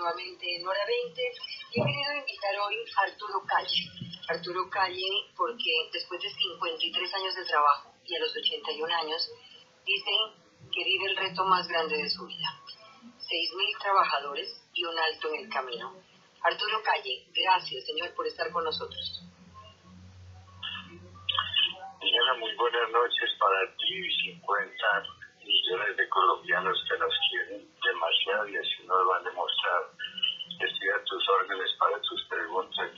Yo he querido invitar hoy a Arturo Calle. Arturo Calle porque después de 53 años de trabajo y a los 81 años, dice que vive el reto más grande de su vida. 6.000 trabajadores y un alto en el camino. Arturo Calle, gracias Señor por estar con nosotros. Diana, muy buenas noches para ti y 50 millones de colombianos que nos quieren demasiado y así nos lo han demostrado. Estoy a tus órdenes para tus preguntas.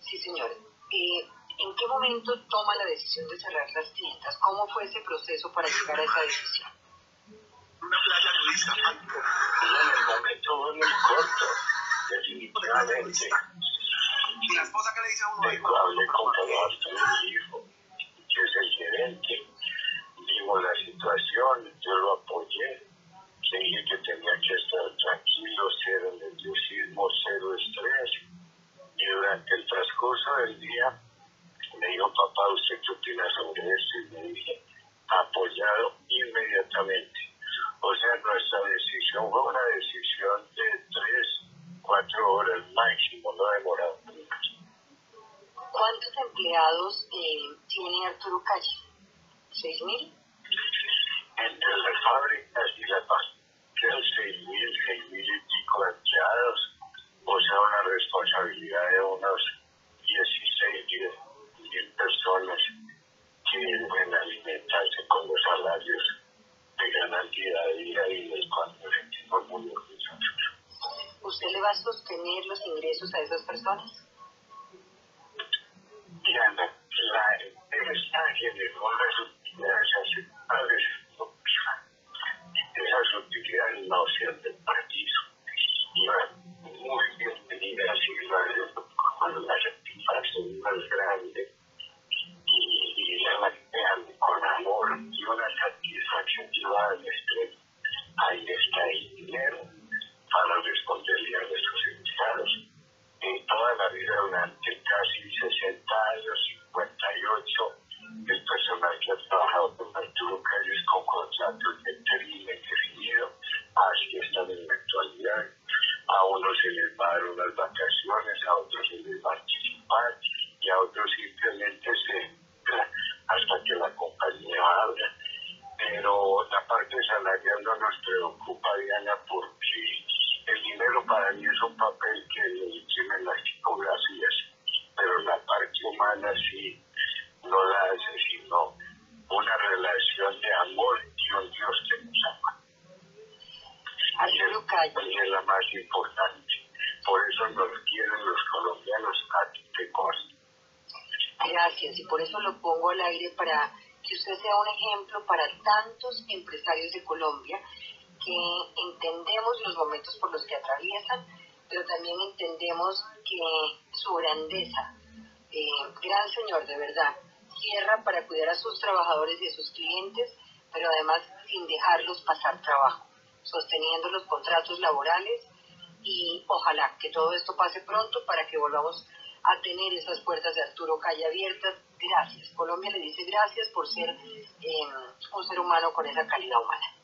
Sí, señor. Eh, ¿En qué momento toma la decisión de cerrar las tiendas? ¿Cómo fue ese proceso para llegar a esa decisión? Una playa nudista, En el momento fue muy corto, definitivamente. ¿Y la esposa que le dice a uno? Hablé con mi hijo, que es el gerente vimos la situación, yo lo apoyé, le dije que tenía que estar tranquilo, cero nerviosismo, cero estrés. Y durante el transcurso del día me dijo, papá, ¿usted qué opina sobre esto? Y me dije, apoyado inmediatamente. O sea, nuestra decisión fue una decisión de tres, cuatro horas máximo, no demorado ¿Cuántos empleados eh, tiene Arturo Calle? ¿Seis mil? entre las fábricas y las quedan seis mil, seis mil y pico empleados, o sea, una responsabilidad de unos 16 mil personas que deben alimentarse con los salarios de día y les cuando sentimos muy orgullosos. ¿Usted le va a sostener los ingresos a esas personas? Diana, la empresa generó unas utilidades esas utilidades no sean del partido. Y muy bienvenidas y con la satisfacción más grande y, y la con amor y una satisfacción llevada al extremo. Ahí está el dinero para responderle a nuestros empleados. En toda la vida, durante casi 60 años, 58, el personal que ha trabajado con Arturo Calles con contratos de término indefinido, así están en la actualidad. A unos se les va a dar unas vacaciones, a otros se les va a anticipar y a otros simplemente se hasta que la compañía abra. Pero la parte salarial no nos preocupa, Diana, porque el dinero para mí es un papel que tienen las tipografías, pero la parte humana sí no la hace sino una relación de amor y un Dios que nos ama. Es, es la más importante. Por eso nos quieren los colombianos a ti te Gracias, y por eso lo pongo al aire para que usted sea un ejemplo para tantos empresarios de Colombia entendemos los momentos por los que atraviesan, pero también entendemos que su grandeza, eh, gran señor de verdad, cierra para cuidar a sus trabajadores y a sus clientes, pero además sin dejarlos pasar trabajo, sosteniendo los contratos laborales y ojalá que todo esto pase pronto para que volvamos a tener esas puertas de Arturo Calle abiertas. Gracias. Colombia le dice gracias por ser eh, un ser humano con esa calidad humana.